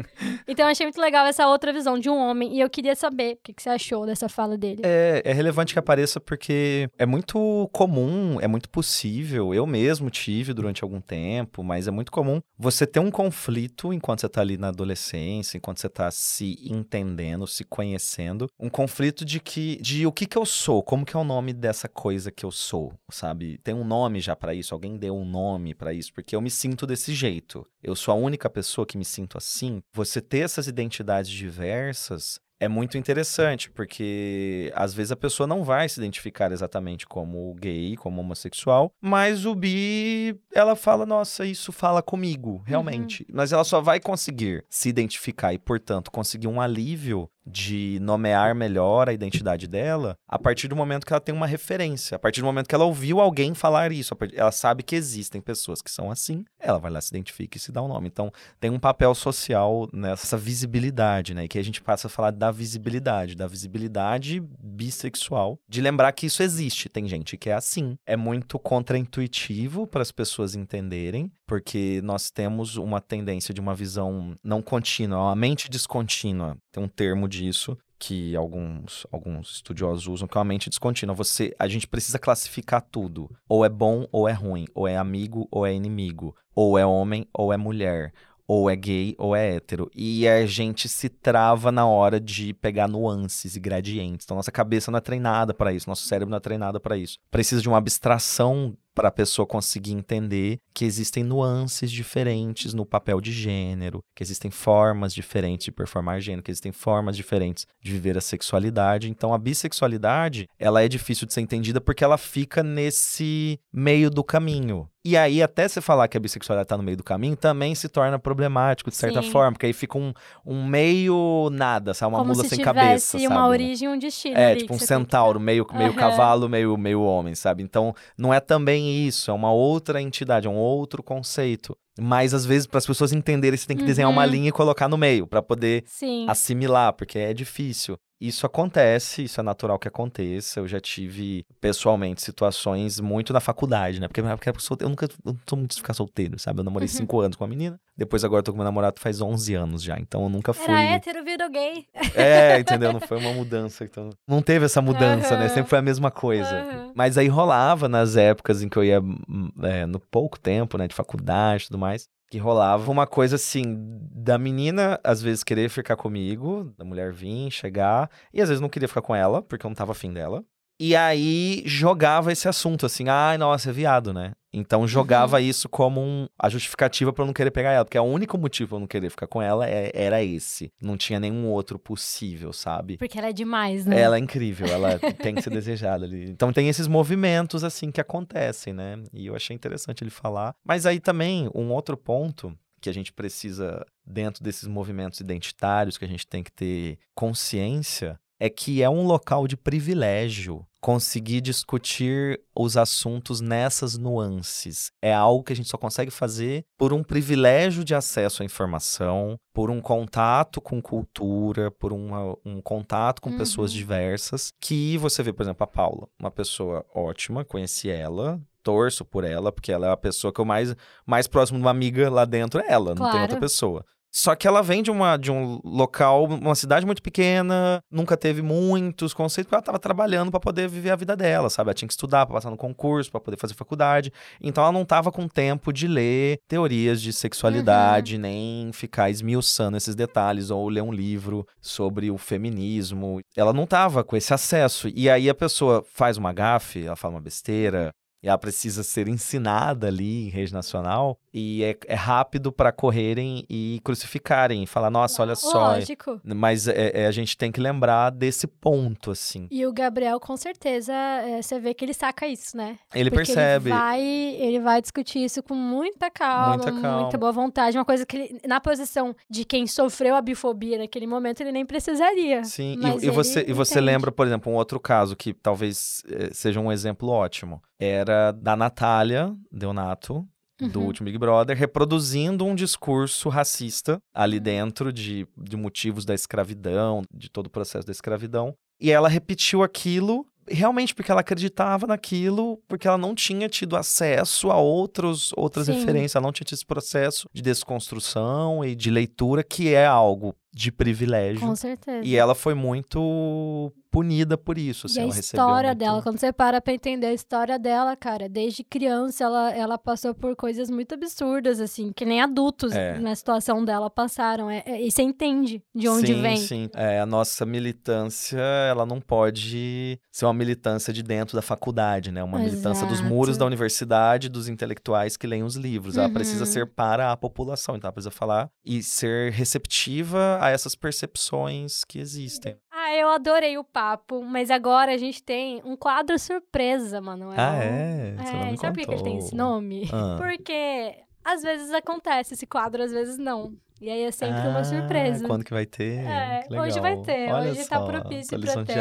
então, eu achei muito legal essa outra visão de um homem. E eu queria saber o que, que você achou dessa fala dele. É, é relevante que apareça porque é muito comum, é muito possível. Eu mesmo tive durante algum tempo, mas é muito comum você ter um conflito enquanto você tá ali na adolescência, enquanto você tá se entendendo, se conhecendo. Um conflito de que de o que que eu sou, como que é o nome dessa coisa que eu sou, sabe? Tem um nome já pra isso, alguém deu um nome pra isso, porque eu me sinto desse jeito. Eu sou a única pessoa que me sinto assim. Você ter essas identidades diversas é muito interessante, porque às vezes a pessoa não vai se identificar exatamente como gay, como homossexual, mas o bi, ela fala, nossa, isso fala comigo, realmente. Mas ela só vai conseguir se identificar e, portanto, conseguir um alívio de nomear melhor a identidade dela a partir do momento que ela tem uma referência, a partir do momento que ela ouviu alguém falar isso, ela sabe que existem pessoas que são assim, ela vai lá se identifica e se dá um nome. Então, tem um papel social nessa visibilidade, né? E que a gente passa a falar da visibilidade, da visibilidade bissexual, de lembrar que isso existe. Tem gente que é assim. É muito contraintuitivo para as pessoas entenderem, porque nós temos uma tendência de uma visão não contínua, uma mente descontínua. Tem um termo disso que alguns, alguns estudiosos usam, que é uma mente descontínua. Você, a gente precisa classificar tudo. Ou é bom ou é ruim. Ou é amigo ou é inimigo. Ou é homem ou é mulher. Ou é gay ou é hétero. E a gente se trava na hora de pegar nuances e gradientes. Então, nossa cabeça não é treinada para isso, nosso cérebro não é treinado para isso. Precisa de uma abstração para a pessoa conseguir entender que existem nuances diferentes no papel de gênero, que existem formas diferentes de performar gênero, que existem formas diferentes de viver a sexualidade. Então, a bissexualidade, ela é difícil de ser entendida porque ela fica nesse meio do caminho. E aí, até você falar que a bissexualidade tá no meio do caminho, também se torna problemático, de certa Sim. forma, porque aí fica um, um meio nada, sabe? Uma Como mula se sem cabeça, uma sabe? origem e um destino É, tipo um centauro, meio, meio Aham. cavalo, meio, meio homem, sabe? Então, não é também isso, é uma outra entidade, é um outro conceito. Mas, às vezes, para as pessoas entenderem, você tem que desenhar uma Uhum. linha e colocar no meio, para poder Sim. assimilar, porque é difícil. Isso acontece, isso é natural que aconteça. Eu já tive, pessoalmente, situações muito na faculdade, né? Porque, porque eu, nunca eu não sou muito de ficar solteiro, sabe? Eu namorei Uhum. cinco anos com uma menina, depois agora eu tô com meu namorado faz 11 anos já, então eu nunca fui... Era hétero, virou gay. É, entendeu? Não foi uma mudança. Então... Não teve essa mudança, né? Aham. Sempre foi a mesma coisa. Aham. Mas aí rolava nas épocas em que eu ia, hum, é, no pouco tempo, né, de faculdade e tudo mais. Que rolava uma coisa assim, da menina às vezes querer ficar comigo, da mulher vir, chegar, e às vezes não queria ficar com ela, porque eu não tava afim dela. E aí jogava esse assunto assim, ai, nossa, é viado, né? Então jogava Uhum. isso como um- a justificativa pra eu não querer pegar ela, porque o único motivo pra eu não querer ficar com ela é- era esse. Não tinha nenhum outro possível, sabe? Porque ela é demais, né? Ela é incrível, ela tem que ser desejada ali. Então tem esses movimentos assim que acontecem, né? E eu achei interessante ele falar. Mas aí também um outro ponto que a gente precisa dentro desses movimentos identitários que a gente tem que ter consciência é que é um local de privilégio conseguir discutir os assuntos nessas nuances. É algo que a gente só consegue fazer por um privilégio de acesso à informação, por um contato com cultura, por uma- um contato com pessoas Uhum. diversas. Que você vê, por exemplo, a Paula, uma pessoa ótima, conheci ela. Torço por ela, porque ela é a pessoa que eu mais, mais próximo de uma amiga lá dentro é ela, não tem Claro. outra pessoa. Só que ela vem de, uma, de um local, uma cidade muito pequena, nunca teve muitos conceitos, porque ela estava trabalhando para poder viver a vida dela, sabe? Ela tinha que estudar para passar no concurso, para poder fazer faculdade. Então ela não estava com tempo de ler teorias de sexualidade, nem ficar esmiuçando esses detalhes, ou ler um livro sobre o feminismo. Ela não estava com esse acesso. E aí a pessoa faz uma gafe, ela fala uma besteira, e ela precisa ser ensinada ali em rede nacional e é, é rápido para correrem e crucificarem e falar nossa olha só Lógico. mas é- é, a gente tem que lembrar desse ponto assim E o Gabriel, com certeza, é, você vê que ele saca isso, né? ele Porque percebe Ele vai, ele vai discutir isso com muita calma, Muita calma. muita boa vontade. Uma coisa que ele, na posição de quem sofreu a bifobia naquele momento, ele nem precisaria. Sim, e, e você, e você lembra, por exemplo, um outro caso que talvez eh, seja um exemplo ótimo. Era da Natália Deonato, do Uhum. último Big Brother, reproduzindo um discurso racista ali Uhum. dentro de, de motivos da escravidão, de todo o processo da escravidão. E ela repetiu aquilo realmente porque ela acreditava naquilo, porque ela não tinha tido acesso a outros, outras Sim. referências, ela não tinha tido esse processo de desconstrução e de leitura, que é algo de privilégio. Com certeza. E ela foi muito punida por isso. Assim, E a história muito- dela, quando você para pra entender a história dela, cara, desde criança ela, ela passou por coisas muito absurdas, assim, que nem adultos É. na situação dela passaram. É, é- e você entende de onde sim, vem. Sim, é, a nossa militância, ela não pode ser uma militância de dentro da faculdade, né? Uma militância dos muros Exato. da universidade, dos intelectuais que leem os livros. Ela precisa Uhum. ser para a população, então ela precisa falar e ser receptiva a essas percepções que existem. Ah, eu adorei o papo, mas agora a gente tem um quadro surpresa, Manuel. Ah, é? Você É, sabe por que ele tem esse nome? Ah. Porque às vezes acontece esse quadro, às vezes não. E aí é sempre uma Ah, surpresa. Quando que vai ter? É, Que hoje vai ter, Olha hoje tá só, propício tô pra ter.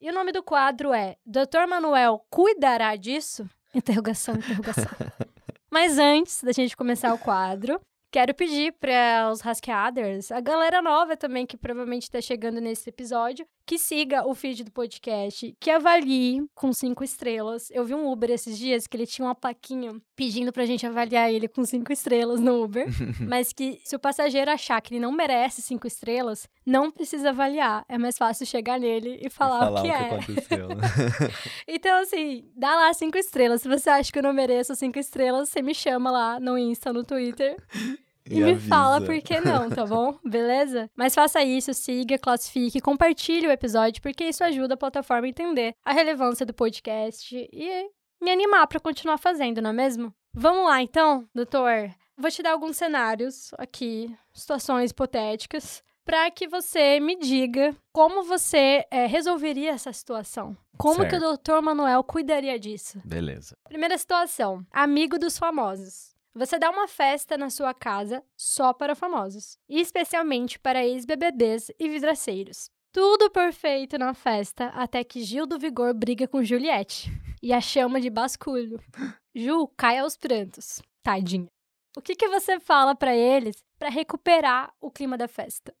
E o nome do quadro é Dr. Manuel cuidará disso? Interrogação, interrogação. Mas antes da gente começar o quadro, quero pedir para os Rasqueaders, a galera nova também que provavelmente está chegando nesse episódio, que siga o feed do podcast, que avalie com cinco estrelas. Eu vi um Uber esses dias que ele tinha uma plaquinha pedindo pra gente avaliar ele com cinco estrelas no Uber, mas que se o passageiro achar que ele não merece cinco estrelas, não precisa avaliar. É mais fácil chegar nele e falar, falar o que é. aconteceu. né? Então, assim, dá lá cinco estrelas. Se você acha que eu não mereço cinco estrelas, você me chama lá no Insta, no Twitter. E, me avisa. fala por que não, tá bom? Beleza? Mas faça isso, siga, classifique, compartilhe o episódio, porque isso ajuda a plataforma a entender a relevância do podcast e me animar pra continuar fazendo, não é mesmo? Vamos lá, então, doutor. Vou te dar alguns cenários aqui, situações hipotéticas, para que você me diga como você eh, resolveria essa situação. Como que o doutor Manuel cuidaria disso? Beleza. Primeira situação: amigo dos famosos. Você dá uma festa na sua casa só para famosos, e especialmente para ex-BBBs e vidraceiros. Tudo perfeito na festa, até que Gil do Vigor briga com Juliette e a chama de basculho. Ju cai aos prantos. Tadinha. O que, que você fala para eles para recuperar o clima da festa?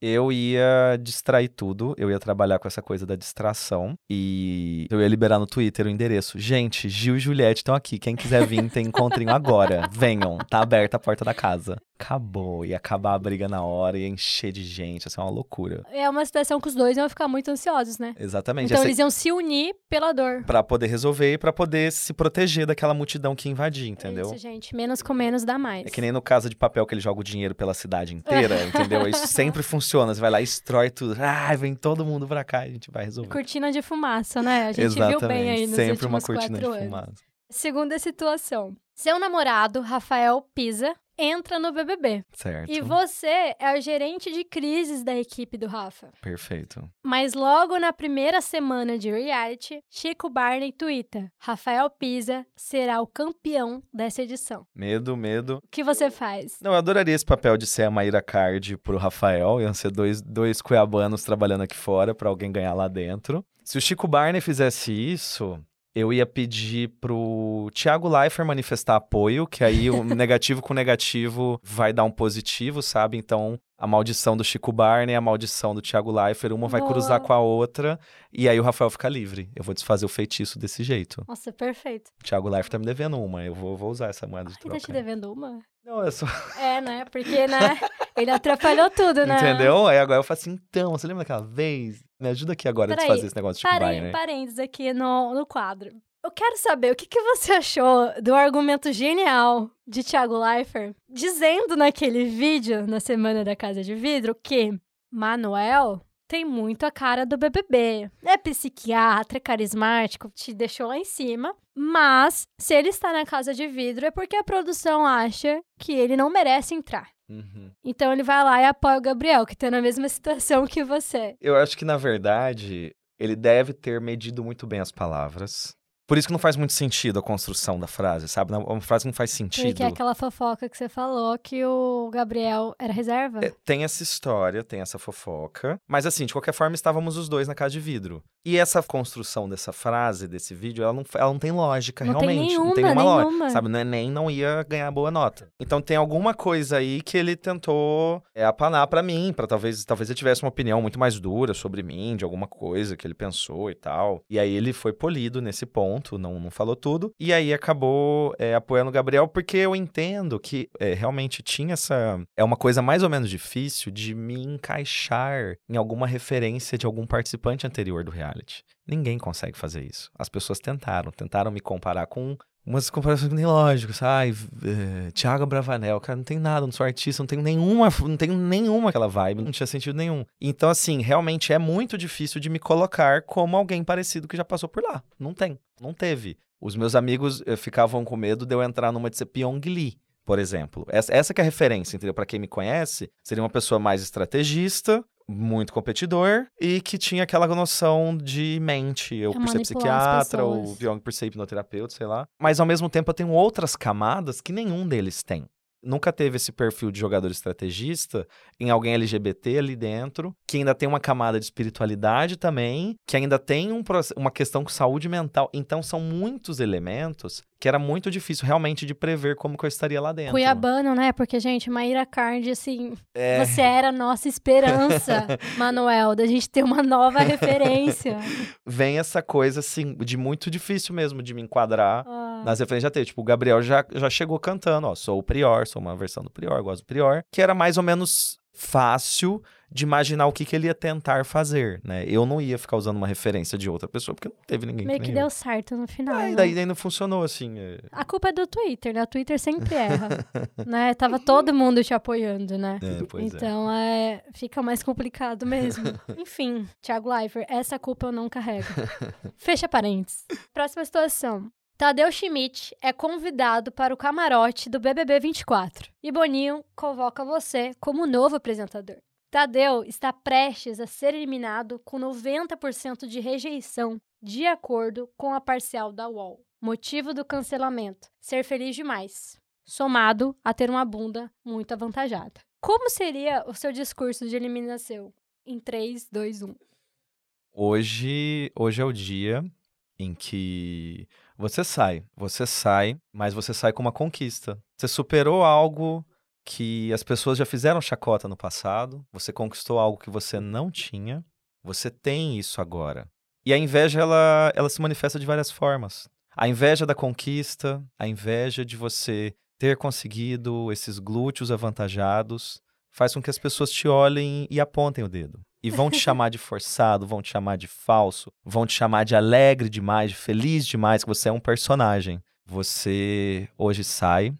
Eu ia distrair tudo, eu ia trabalhar com essa coisa da distração e eu ia liberar no Twitter o endereço. Gente, Gil e Juliette estão aqui. Quem quiser vir, tem encontrinho agora. Venham, tá aberta a porta da casa. Acabou. Ia acabar a briga na hora, ia encher de gente, assim, uma loucura. É uma situação que os dois iam ficar muito ansiosos, né? Exatamente. Então Essa- eles iam se unir pela dor. Pra poder resolver e pra poder se proteger daquela multidão que invadia, entendeu? Isso, gente. Menos com menos dá mais. É que nem no Casa de Papel que ele joga o dinheiro pela cidade inteira, entendeu? Isso sempre funciona. Você vai lá e destrói tudo. Ah, vem todo mundo pra cá e a gente vai resolver. Cortina de fumaça, né? A gente Exatamente. viu bem aí nos sempre uma cortina de anos. fumaça. Segunda situação. Seu namorado, Rafael Pisa, entra no BBB. Certo. E você é o gerente de crises da equipe do Rafa. Perfeito. Mas logo na primeira semana de reality, Chico Barney twitta: Rafael Pisa será o campeão dessa edição. Medo, medo. O que você faz? Não, eu adoraria esse papel de ser a Maíra Card pro Rafael. Iam ser dois, dois cuiabanos trabalhando aqui fora pra alguém ganhar lá dentro. Se o Chico Barney fizesse isso, eu ia pedir pro Thiago Leifert manifestar apoio, que aí o negativo com negativo vai dar um positivo, sabe? Então, a maldição do Chico Barney, a maldição do Thiago Leifert, uma vai Boa. cruzar com a outra, e aí o Rafael fica livre. Eu vou desfazer o feitiço desse jeito. Nossa, perfeito. O Thiago Leifert tá me devendo uma, eu vou, vou usar essa moeda de Ele tá te troca. devendo uma? Não, é só... É, né? Porque, né? Ele atrapalhou tudo, né? Entendeu? Aí agora eu falo assim, então, você lembra daquela vez? Me ajuda aqui agora a desfazer esse negócio de Chico Parei, Barney. parênteses aqui no, no quadro. Eu quero saber o que, que você achou do argumento genial de Thiago Leifert dizendo naquele vídeo na Semana da Casa de Vidro que Manuel tem muito a cara do BBB. É psiquiatra, é carismático, te deixou lá em cima. Mas se ele está na Casa de Vidro é porque a produção acha que ele não merece entrar. Uhum. Então ele vai lá e apoia o Gabriel, que tá na mesma situação que você. Eu acho que, na verdade, ele deve ter medido muito bem as palavras. Por isso que não faz muito sentido a construção da frase, sabe? Não- Uma frase que não faz sentido. Porque é aquela fofoca que você falou que o Gabriel era reserva. É, tem essa história, tem essa fofoca. Mas assim, de qualquer forma, estávamos os dois na casa de vidro. E essa construção dessa frase, desse vídeo, ela não, ela não tem lógica, Não tem realmente. não tem nenhuma, nenhuma nenhuma. lógica. Sabe, no Enem não ia ganhar boa nota. Então tem alguma coisa aí que ele tentou é, apanar pra mim, pra talvez, talvez ele tivesse uma opinião muito mais dura sobre mim, de alguma coisa que ele pensou e tal. E aí ele foi polido nesse ponto, não, não falou tudo. E aí acabou é, apoiando o Gabriel, porque eu entendo que é, realmente tinha essa. É uma coisa mais ou menos difícil de me encaixar em alguma referência de algum participante anterior do reality. Ninguém consegue fazer isso. As pessoas tentaram, tentaram me comparar com umas comparações nem lógicas. Ai, é, Thiago Bravanel, cara, não tem nada, não sou artista, não tenho nenhuma, não tenho nenhuma aquela vibe, não tinha sentido nenhum. Então, assim, realmente é muito difícil de me colocar como alguém parecido que já passou por lá. Não tem, não teve. Os meus amigos eh, ficavam com medo de eu entrar numa de ser Pyong Lee, por exemplo. Essa, essa que é a referência, entendeu? Pra quem me conhece, seria uma pessoa mais estrategista, muito competidor e que tinha aquela noção de mente. Eu É por ser psiquiatra, o pessoas. Pyong por ser hipnoterapeuta, sei lá. Mas ao mesmo tempo eu tenho outras camadas que nenhum deles tem. Nunca teve esse perfil de jogador estrategista em alguém LGBT ali dentro, que ainda tem uma camada de espiritualidade também, que ainda tem um, uma questão com saúde mental. Então são muitos elementos que era muito difícil realmente de prever como que eu estaria lá dentro. Cuiabano, né? Porque, gente, Maíra Card, assim, É. você era a nossa esperança, Manuel, da gente ter uma nova referência. Vem essa coisa, assim, de muito difícil mesmo de me enquadrar Ah, nas referências já teve. Tipo, o Gabriel já, já chegou cantando, ó, sou o Prior, sou uma versão do Prior, gosto do Prior, que era mais ou menos fácil de imaginar o que, que ele ia tentar fazer, né? Eu não ia ficar usando uma referência de outra pessoa, porque não teve ninguém meio que que nem eu. deu certo no final. Ah, né? e daí, daí não funcionou, assim. é. A culpa é do Twitter, né? O Twitter sempre erra, né? Tava todo mundo te apoiando, né? É, é. então, é. fica mais complicado mesmo. Enfim, Thiago Leifert, essa culpa eu não carrego. Fecha parênteses. Próxima situação. Tadeu Schmidt é convidado para o camarote do BBB 24 e Boninho convoca você como novo apresentador. Tadeu está prestes a ser eliminado com 90% de rejeição, de acordo com a parcial da UOL. Motivo do cancelamento: ser feliz demais, somado a ter uma bunda muito avantajada. Como seria o seu discurso de eliminação? Em um. 3, 2, 1. Hoje, hoje é o dia em que você sai. Você sai, mas você sai com uma conquista. Você superou algo que as pessoas já fizeram chacota no passado. Você conquistou algo que você não tinha. Você tem isso agora. E a inveja, ela, ela se manifesta de várias formas. A inveja da conquista, a inveja de você ter conseguido esses glúteos avantajados faz com que as pessoas te olhem e apontem o dedo. E vão te chamar de forçado, vão te chamar de falso, vão te chamar de alegre demais, de feliz demais, que você é um personagem. Você hoje sai,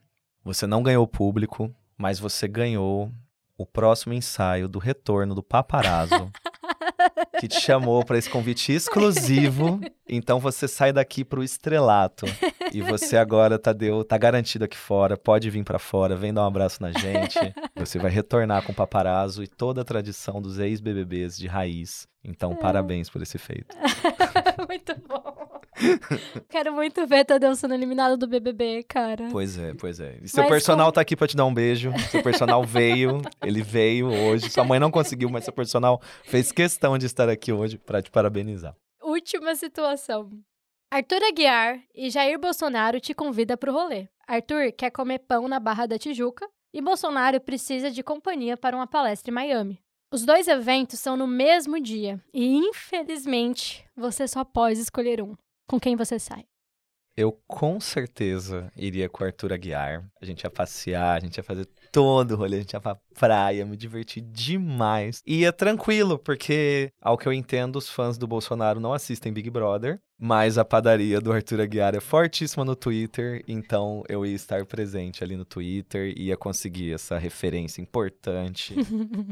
você não ganhou público, mas você ganhou o próximo ensaio do retorno do paparazzo que te chamou para esse convite exclusivo. Então você sai daqui pro estrelato. E você agora, Tadeu, tá garantido aqui fora. Pode vir para fora, vem dar um abraço na gente. Você vai retornar com o paparazzo e toda a tradição dos ex-BBBs de raiz. Então, É. parabéns por esse feito. muito bom. Quero muito ver Tadeu sendo eliminado do BBB, cara. Pois é, pois é. E seu Mas personal como- tá aqui pra te dar um beijo. Seu personal veio, ele veio hoje. Sua mãe não conseguiu, mas seu personal fez questão de estar aqui hoje pra te parabenizar. Última situação. Arthur Aguiar e Jair Bolsonaro te convida pro rolê. Arthur quer comer pão na Barra da Tijuca e Bolsonaro precisa de companhia para uma palestra em Miami. Os dois eventos são no mesmo dia e, infelizmente, você só pode escolher um. Com quem você sai? Eu com certeza iria com o Arthur Aguiar. A gente ia passear, a gente ia fazer todo o rolê, a gente ia pra praia, me divertir demais. E ia tranquilo, porque, ao que eu entendo, os fãs do Bolsonaro não assistem Big Brother, mas a padaria do Arthur Aguiar é fortíssima no Twitter, então eu ia estar presente ali no Twitter e ia conseguir essa referência importante,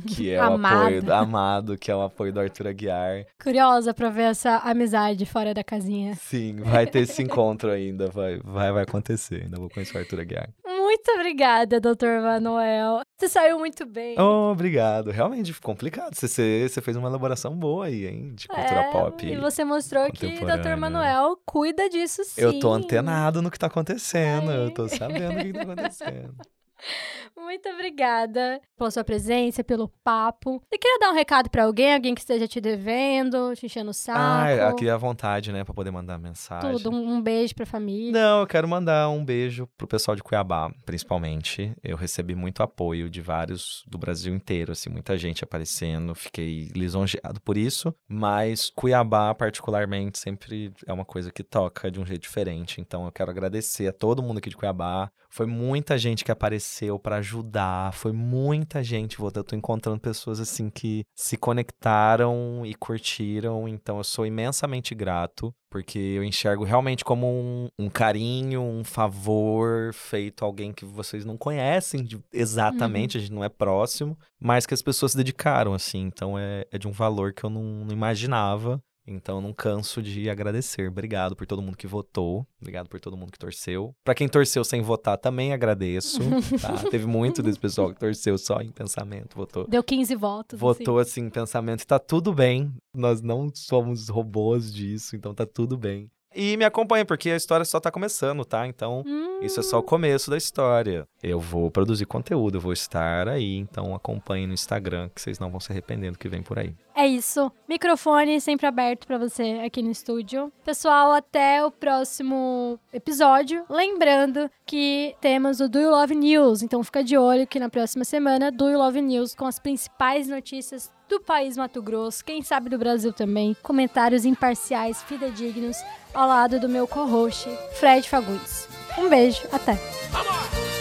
que é o apoio do amado, que é o apoio do Arthur Aguiar. Curiosa pra ver essa amizade fora da casinha. Sim, vai ter esse encontro ainda, vai, vai, vai acontecer. Ainda vou conhecer o Arthur Aguiar. Muito obrigada, Dr. Manuel. Você saiu muito bem. Oh, obrigado. Realmente complicado. Você, você, fez uma elaboração boa aí, hein? De cultura É, pop. E você mostrou que Dr. contemporânea. Manuel cuida disso sim. Eu tô antenado no que tá acontecendo. Ai. Eu tô sabendo o que tá acontecendo. Muito obrigada pela sua presença, pelo papo. Você queria dar um recado pra alguém, alguém que esteja te devendo, te enchendo o saco? ah, aqui à vontade, né? Pra poder mandar mensagem. Tudo, um, um beijo pra família. Não, eu quero mandar um beijo pro pessoal de Cuiabá, principalmente. Eu recebi muito apoio de vários do Brasil inteiro, assim, muita gente aparecendo. Fiquei lisonjeado por isso. Mas Cuiabá, particularmente, sempre é uma coisa que toca de um jeito diferente. Então eu quero agradecer a todo mundo aqui de Cuiabá. Foi muita gente que apareceu pra ajudar. Foi muita gente. Vou- Eu tô encontrando pessoas assim que se conectaram e curtiram. Então eu sou imensamente grato porque eu enxergo realmente como um, um carinho, um favor feito a alguém que vocês não conhecem de- exatamente, a gente não é próximo, mas que as pessoas se dedicaram, assim. Então é, é de um valor que eu não, não imaginava. Então não canso de agradecer. Obrigado por todo mundo que votou. Obrigado por todo mundo que torceu. Pra quem torceu sem votar, também agradeço. tá? Teve muito desse pessoal que torceu só em pensamento, votou Deu 15 votos. votou assim em pensamento e tá tudo bem. Nós não somos robôs disso, então tá tudo bem. E me acompanha, porque a história só tá começando, tá? Então, Hum, isso é só o começo da história. Eu vou produzir conteúdo, eu vou estar aí, então acompanhe no Instagram, que vocês não vão se arrepender do que vem por aí. É isso. Microfone sempre aberto pra você aqui no estúdio. Pessoal, até o próximo episódio. Lembrando que temos o Do You Love News, então fica de olho que na próxima semana Do You Love News com as principais notícias do país Mato Grosso, quem sabe do Brasil também, comentários imparciais, fidedignos, ao lado do meu co-host, Fred Fagundes. Um beijo, até! Vamos!